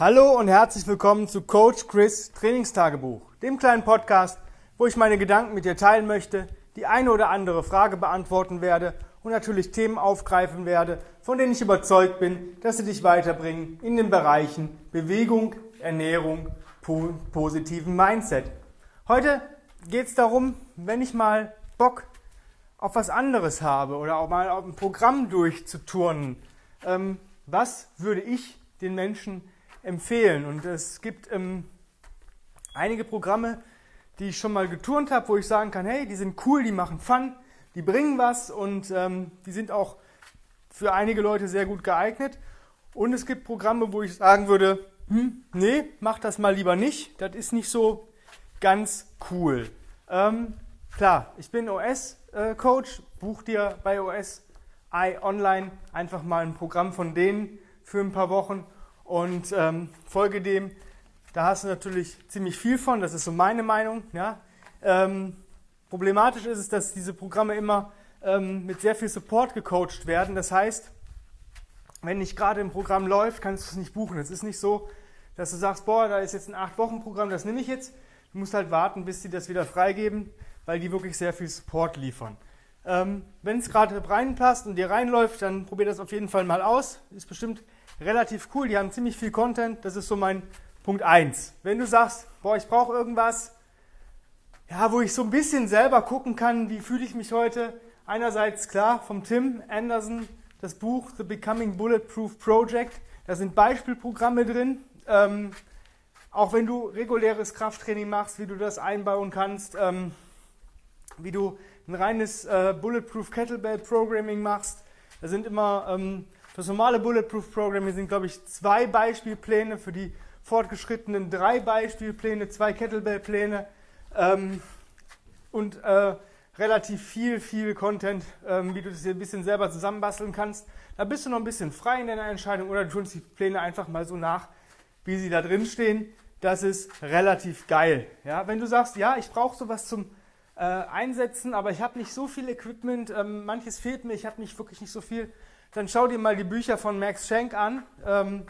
Hallo und herzlich willkommen zu Coach Chris Trainingstagebuch, dem kleinen Podcast, wo ich meine Gedanken mit dir teilen möchte, die eine oder andere Frage beantworten werde und natürlich Themen aufgreifen werde, von denen ich überzeugt bin, dass sie dich weiterbringen in den Bereichen Bewegung, Ernährung, po positiven Mindset. Heute geht es darum, wenn ich mal Bock auf was anderes habe oder auch mal auf ein Programm durchzuturnen, ähm, was würde ich den Menschen empfehlen? Und es gibt ähm, einige Programme, die ich schon mal geturnt habe, wo ich sagen kann, hey, die sind cool, die machen Fun, die bringen was und ähm, die sind auch für einige Leute sehr gut geeignet. Und es gibt Programme, wo ich sagen würde, hm, nee, mach das mal lieber nicht. Das ist nicht so ganz cool. Ähm, klar, ich bin OS-Coach, buch dir bei OS I Online einfach mal ein Programm von denen für ein paar Wochen und ähm, folge dem. Da hast du natürlich ziemlich viel von, das ist so meine Meinung. Ja? Ähm, problematisch ist es, dass diese Programme immer ähm, mit sehr viel Support gecoacht werden. Das heißt, wenn nicht gerade im Programm läuft, kannst du es nicht buchen. Es ist nicht so, dass du sagst, boah, da ist jetzt ein 8-Wochen-Programm, das nehme ich jetzt. Du musst halt warten, bis sie das wieder freigeben, weil die wirklich sehr viel Support liefern. Ähm, Wenn es gerade reinpasst und dir reinläuft, dann probier das auf jeden Fall mal aus. Ist bestimmt relativ cool. Die haben ziemlich viel Content. Das ist so mein Punkt 1. Wenn du sagst, boah, ich brauche irgendwas, ja, wo ich so ein bisschen selber gucken kann, wie fühle ich mich heute. Einerseits klar vom Tim Anderson das Buch The Becoming Bulletproof Project. Da sind Beispielprogramme drin. Ähm, auch wenn du reguläres Krafttraining machst, wie du das einbauen kannst, ähm, wie du ein reines äh, Bulletproof Kettlebell Programming machst. Da sind immer, ähm, das normale Bulletproof Programming sind, glaube ich, zwei Beispielpläne, für die fortgeschrittenen drei Beispielpläne, zwei Kettlebell-Pläne ähm, und äh, relativ viel, viel Content, ähm, wie du das hier ein bisschen selber zusammenbasteln kannst. Da bist du noch ein bisschen frei in deiner Entscheidung oder du tust die Pläne einfach mal so nach, wie sie da drin stehen. Das ist relativ geil. Ja, wenn du sagst, ja, ich brauche sowas zum äh, Einsetzen, aber ich habe nicht so viel Equipment, ähm, manches fehlt mir, ich habe nicht wirklich nicht so viel, dann schau dir mal die Bücher von Max Schenk an. Ähm,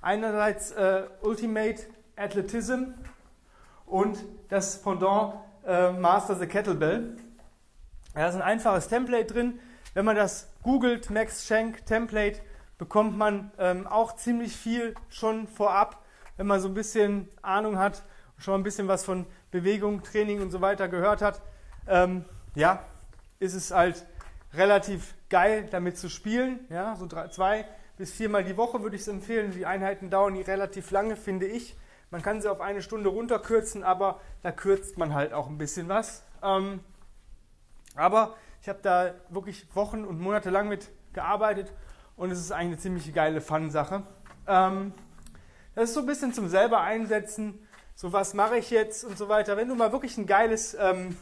einerseits äh, Ultimate Athletism und das Pendant äh, Master the Kettlebell. Da ist ein einfaches Template drin. Wenn man das googelt, Max Schenk Template, bekommt man ähm, auch ziemlich viel schon vorab, wenn man so ein bisschen Ahnung hat schon ein bisschen was von Bewegung, Training und so weiter gehört hat. Ähm, ja, ist es halt relativ geil, damit zu spielen. Ja, so drei, zwei bis viermal die Woche würde ich es empfehlen. Die Einheiten dauern die relativ lange, finde ich. Man kann sie auf eine Stunde runterkürzen, aber da kürzt man halt auch ein bisschen was. Ähm, aber ich habe da wirklich Wochen und Monate lang mit gearbeitet und es ist eigentlich eine ziemlich geile Fun-Sache. Ähm, das ist so ein bisschen zum selber einsetzen, so was mache ich jetzt und so weiter. Wenn du mal wirklich ein geiles ähm,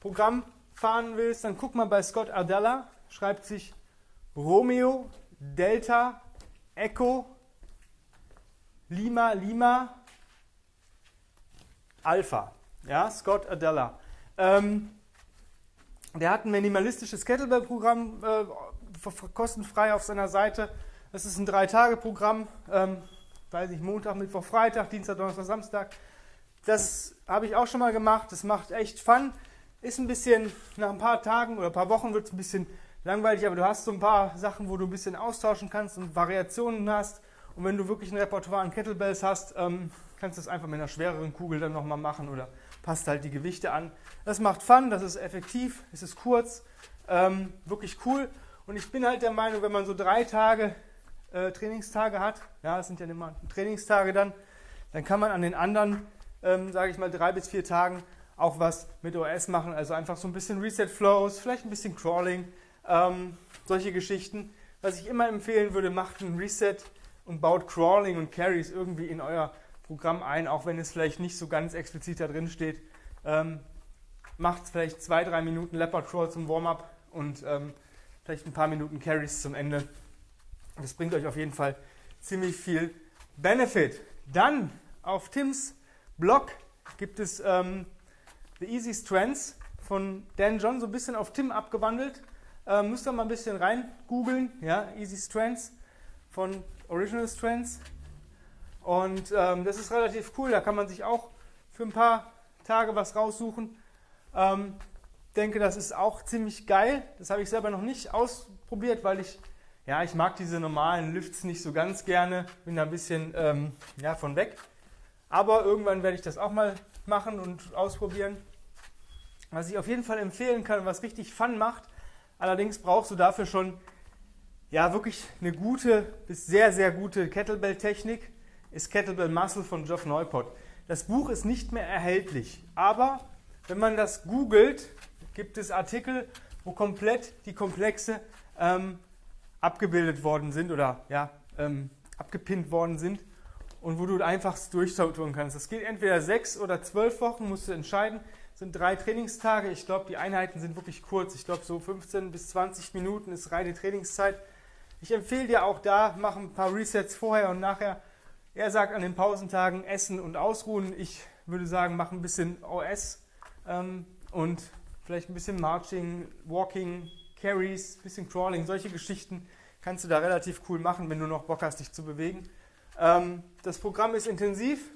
Programm fahren willst, dann guck mal bei Scott Ardella, schreibt sich Romeo Delta Echo Lima Lima Alpha. Ja, Scott Adella. Ähm, der hat ein minimalistisches Kettlebell-Programm äh, kostenfrei auf seiner Seite. Das ist ein Drei-Tage-Programm, ähm, weiß ich, Montag, Mittwoch, Freitag, Dienstag, Donnerstag, Samstag. Das habe ich auch schon mal gemacht. Das macht echt Fun. Ist ein bisschen, nach ein paar Tagen oder ein paar Wochen wird es ein bisschen langweilig, aber du hast so ein paar Sachen, wo du ein bisschen austauschen kannst und Variationen hast. Und wenn du wirklich ein Repertoire an Kettlebells hast, ähm, kannst du es einfach mit einer schwereren Kugel dann nochmal machen oder passt halt die Gewichte an. Das macht Fun, das ist effektiv, es ist kurz, ähm, wirklich cool. Und ich bin halt der Meinung, wenn man so drei Tage äh, Trainingstage hat, ja, das sind ja immer Trainingstage dann, dann kann man an den anderen, ähm, sage ich mal, drei bis vier Tagen auch was mit OS machen. Also einfach so ein bisschen Reset Flows, vielleicht ein bisschen Crawling, ähm, solche Geschichten. Was ich immer empfehlen würde, macht ein Reset und baut Crawling und Carries irgendwie in euer Programm ein, auch wenn es vielleicht nicht so ganz explizit da drin steht. Ähm, macht vielleicht zwei, drei Minuten Leopard Crawl zum Warm-up und ähm, vielleicht ein paar Minuten Carries zum Ende. Das bringt euch auf jeden Fall ziemlich viel Benefit. Dann auf Tims Blog gibt es ähm, The Easy Strengths von Dan John, so ein bisschen auf Tim abgewandelt. Ähm, müsst ihr mal ein bisschen rein googeln. Ja, Easy Strengths von Original Strengths. Und ähm, das ist relativ cool. Da kann man sich auch für ein paar Tage was raussuchen. Ähm, denke, das ist auch ziemlich geil. Das habe ich selber noch nicht ausprobiert, weil ich, ja, ich mag diese normalen Lifts nicht so ganz gerne. Bin da ein bisschen ähm, ja, von weg. Aber irgendwann werde ich das auch mal machen und ausprobieren. Was ich auf jeden Fall empfehlen kann, was richtig Fun macht, allerdings brauchst du dafür schon ja wirklich eine gute bis sehr, sehr gute Kettlebell-Technik ist Kettlebell Muscle von Geoff Neuport. Das Buch ist nicht mehr erhältlich, aber wenn man das googelt, gibt es Artikel, wo komplett die Komplexe ähm, abgebildet worden sind oder ja, ähm, abgepinnt worden sind und wo du einfach durchtun kannst. Das geht entweder sechs oder zwölf Wochen, musst du entscheiden. Das sind drei Trainingstage. Ich glaube, die Einheiten sind wirklich kurz. Ich glaube, so 15 bis 20 Minuten ist reine Trainingszeit. Ich empfehle dir auch da, mach ein paar Resets vorher und nachher er sagt an den Pausentagen Essen und Ausruhen. Ich würde sagen, mach ein bisschen OS ähm, und vielleicht ein bisschen Marching, Walking, Carries, bisschen Crawling, solche Geschichten kannst du da relativ cool machen, wenn du noch Bock hast, dich zu bewegen. Ähm, das Programm ist intensiv,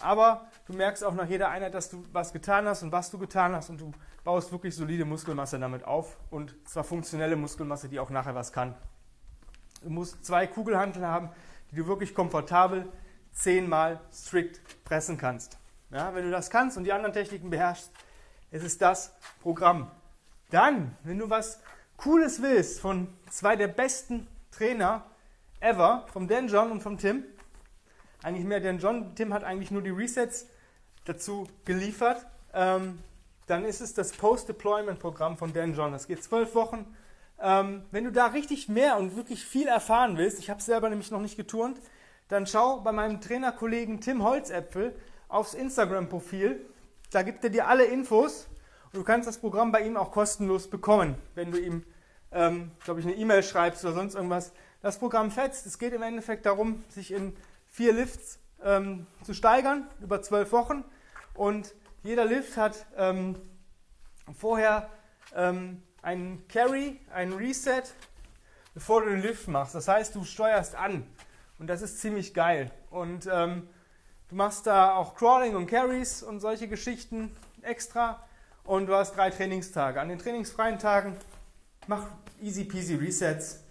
aber du merkst auch nach jeder Einheit, dass du was getan hast und was du getan hast und du baust wirklich solide Muskelmasse damit auf und zwar funktionelle Muskelmasse, die auch nachher was kann. Du musst zwei Kugelhanteln haben, die du wirklich komfortabel zehnmal strikt pressen kannst. Ja, wenn du das kannst und die anderen Techniken beherrschst, ist es das Programm. Dann, wenn du was Cooles willst von zwei der besten Trainer ever, vom Dan John und vom Tim, eigentlich mehr Dan John, Tim hat eigentlich nur die Resets dazu geliefert, ähm, dann ist es das Post-Deployment-Programm von Dan John. Das geht zwölf Wochen ähm, wenn du da richtig mehr und wirklich viel erfahren willst, ich habe selber nämlich noch nicht geturnt, dann schau bei meinem Trainerkollegen Tim Holzäpfel aufs Instagram-Profil. Da gibt er dir alle Infos und du kannst das Programm bei ihm auch kostenlos bekommen, wenn du ihm, ähm, glaube ich, eine E-Mail schreibst oder sonst irgendwas. Das Programm fetzt. Es geht im Endeffekt darum, sich in vier Lifts ähm, zu steigern über zwölf Wochen und jeder Lift hat ähm, vorher ähm, einen Carry, einen Reset, bevor du den Lift machst. Das heißt, du steuerst an und das ist ziemlich geil. Und ähm, du machst da auch Crawling und Carries und solche Geschichten extra und du hast drei Trainingstage. An den trainingsfreien Tagen mach easy peasy Resets,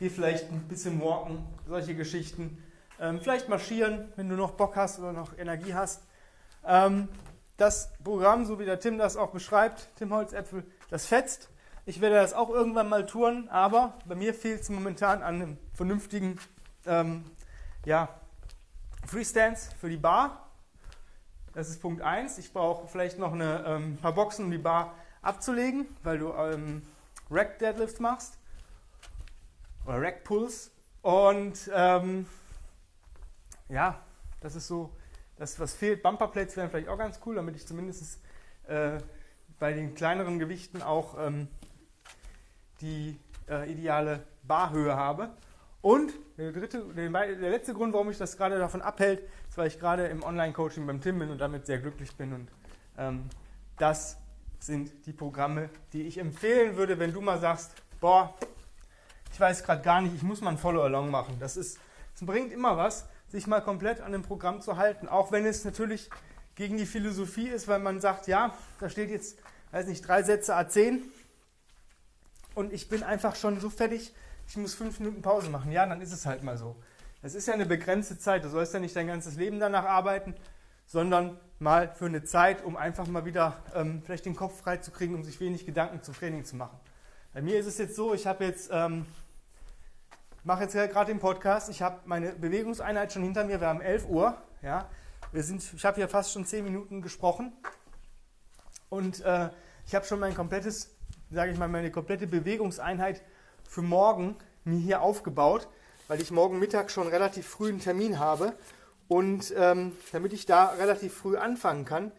geh vielleicht ein bisschen walken, solche Geschichten. Ähm, vielleicht marschieren, wenn du noch Bock hast oder noch Energie hast. Ähm, das Programm, so wie der Tim das auch beschreibt, Tim Holzäpfel, das fetzt. Ich werde das auch irgendwann mal tun, aber bei mir fehlt es momentan an einem vernünftigen ähm, ja, Freestands für die Bar. Das ist Punkt 1. Ich brauche vielleicht noch ein ähm, paar Boxen, um die Bar abzulegen, weil du ähm, Rack Deadlifts machst oder Rack Pulls. Und ähm, ja, das ist so das, was fehlt. Bumperplates wären vielleicht auch ganz cool, damit ich zumindest äh, bei den kleineren Gewichten auch ähm, die äh, ideale Barhöhe habe. Und der, dritte, der, letzte Grund, warum ich das gerade davon abhält, ist, weil ich gerade im Online-Coaching beim Tim bin und damit sehr glücklich bin. Und ähm, das sind die Programme, die ich empfehlen würde, wenn du mal sagst, boah, ich weiß gerade gar nicht, ich muss mal ein Follow-along machen. Das, ist, das bringt immer was, sich mal komplett an dem Programm zu halten, auch wenn es natürlich gegen die Philosophie ist, weil man sagt, ja, da steht jetzt, weiß nicht, drei Sätze A10 und ich bin einfach schon so fertig, ich muss fünf Minuten Pause machen. Ja, dann ist es halt mal so. Es ist ja eine begrenzte Zeit. Du sollst ja nicht dein ganzes Leben danach arbeiten, sondern mal für eine Zeit, um einfach mal wieder ähm, vielleicht den Kopf frei zu kriegen, um sich wenig Gedanken zum Training zu machen. Bei mir ist es jetzt so, ich habe jetzt, ähm, mache jetzt gerade den Podcast, ich habe meine Bewegungseinheit schon hinter mir, wir haben 11 Uhr, ja, wir sind, ich habe hier fast schon 10 Minuten gesprochen. Und äh, ich habe schon mein komplettes sage ich mal, meine komplette Bewegungseinheit für morgen mir hier aufgebaut, weil ich morgen Mittag schon relativ früh einen Termin habe. Und ähm, damit ich da relativ früh anfangen kann,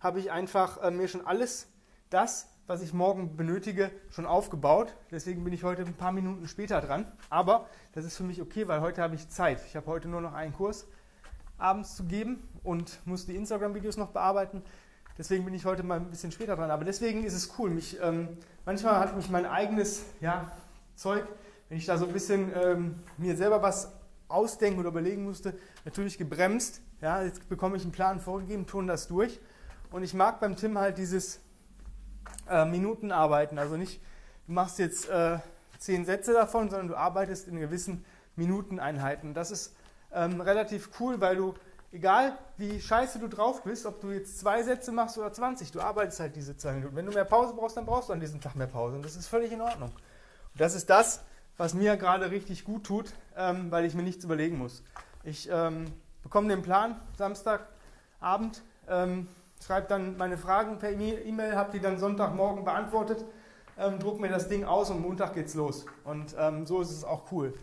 habe ich einfach äh, mir schon alles das, was ich morgen benötige, schon aufgebaut. Deswegen bin ich heute ein paar Minuten später dran. Aber das ist für mich okay, weil heute habe ich Zeit. Ich habe heute nur noch einen Kurs abends zu geben und muss die Instagram-Videos noch bearbeiten. Deswegen bin ich heute mal ein bisschen später dran. Aber deswegen ist es cool. Mich, ähm, manchmal hat mich mein eigenes ja, Zeug, wenn ich da so ein bisschen ähm, mir selber was ausdenken oder überlegen musste, natürlich gebremst. Ja, jetzt bekomme ich einen Plan vorgegeben, tun das durch. Und ich mag beim Tim halt dieses äh, Minutenarbeiten. Also nicht, du machst jetzt äh, zehn Sätze davon, sondern du arbeitest in gewissen Minuteneinheiten. Das ist ähm, relativ cool, weil du, egal wie scheiße du drauf bist, ob du jetzt zwei Sätze machst oder 20, du arbeitest halt diese zwei Minuten. Wenn du mehr Pause brauchst, dann brauchst du an diesem Tag mehr Pause. Und das ist völlig in Ordnung. Und das ist das, was mir gerade richtig gut tut, ähm, weil ich mir nichts überlegen muss. Ich ähm, bekomme den Plan Samstagabend, ähm, schreibe dann meine Fragen per E-Mail, habe die dann Sonntagmorgen beantwortet, ähm, druck mir das Ding aus und Montag geht's los. Und ähm, so ist es auch cool.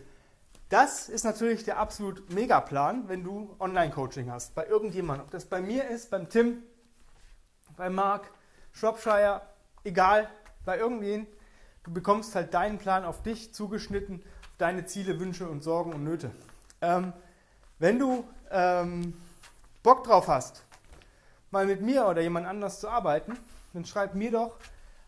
Das ist natürlich der absolut Megaplan, wenn du Online-Coaching hast, bei irgendjemandem. Ob das bei mir ist, beim Tim, bei Mark, Shropshire, egal, bei irgendwen. Du bekommst halt deinen Plan auf dich zugeschnitten, auf deine Ziele, Wünsche und Sorgen und Nöte. Ähm, wenn du ähm, Bock drauf hast, mal mit mir oder jemand anders zu arbeiten, dann schreib mir doch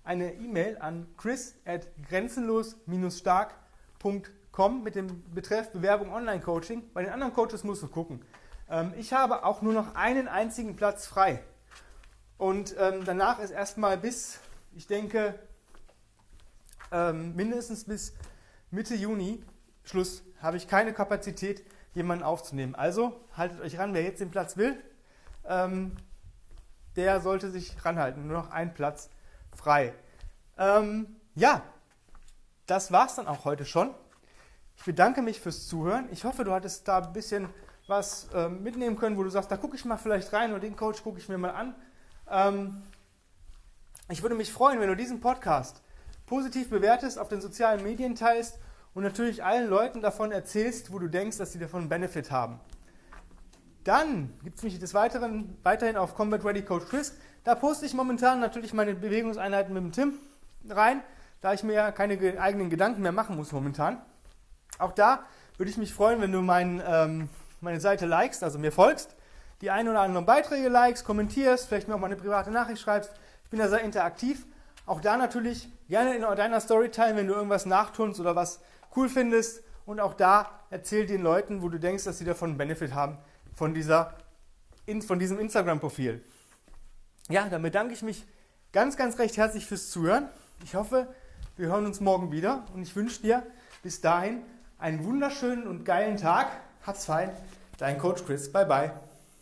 eine E-Mail an chris at grenzenlos-stark.com mit dem Betreff Bewerbung Online-Coaching. Bei den anderen Coaches musst du gucken. Ähm, ich habe auch nur noch einen einzigen Platz frei. Und ähm, danach ist erstmal bis, ich denke, ähm, mindestens bis Mitte Juni Schluss, habe ich keine Kapazität, jemanden aufzunehmen. Also haltet euch ran, wer jetzt den Platz will, ähm, der sollte sich ranhalten. Nur noch ein Platz frei. Ähm, ja, das war es dann auch heute schon. Ich bedanke mich fürs Zuhören. Ich hoffe, du hattest da ein bisschen was äh, mitnehmen können, wo du sagst, da gucke ich mal vielleicht rein oder den Coach gucke ich mir mal an. Ähm, ich würde mich freuen, wenn du diesen Podcast positiv bewertest, auf den sozialen Medien teilst und natürlich allen Leuten davon erzählst, wo du denkst, dass sie davon einen Benefit haben. Dann gibt es mich des Weiteren weiterhin auf Combat Ready Coach Chris. Da poste ich momentan natürlich meine Bewegungseinheiten mit dem Tim rein, da ich mir ja keine eigenen Gedanken mehr machen muss momentan. Auch da würde ich mich freuen, wenn du mein, ähm, meine Seite likest, also mir folgst, die ein oder anderen Beiträge likest, kommentierst, vielleicht mir auch mal eine private Nachricht schreibst. Ich bin da sehr interaktiv. Auch da natürlich gerne in deiner Story teilen, wenn du irgendwas nachtunst oder was cool findest. Und auch da erzähl den Leuten, wo du denkst, dass sie davon einen Benefit haben, von, dieser, von diesem Instagram-Profil. Ja, dann bedanke ich mich ganz, ganz recht herzlich fürs Zuhören. Ich hoffe, wir hören uns morgen wieder und ich wünsche dir bis dahin einen wunderschönen und geilen Tag. Hat's fein. Dein Coach Chris. Bye, bye.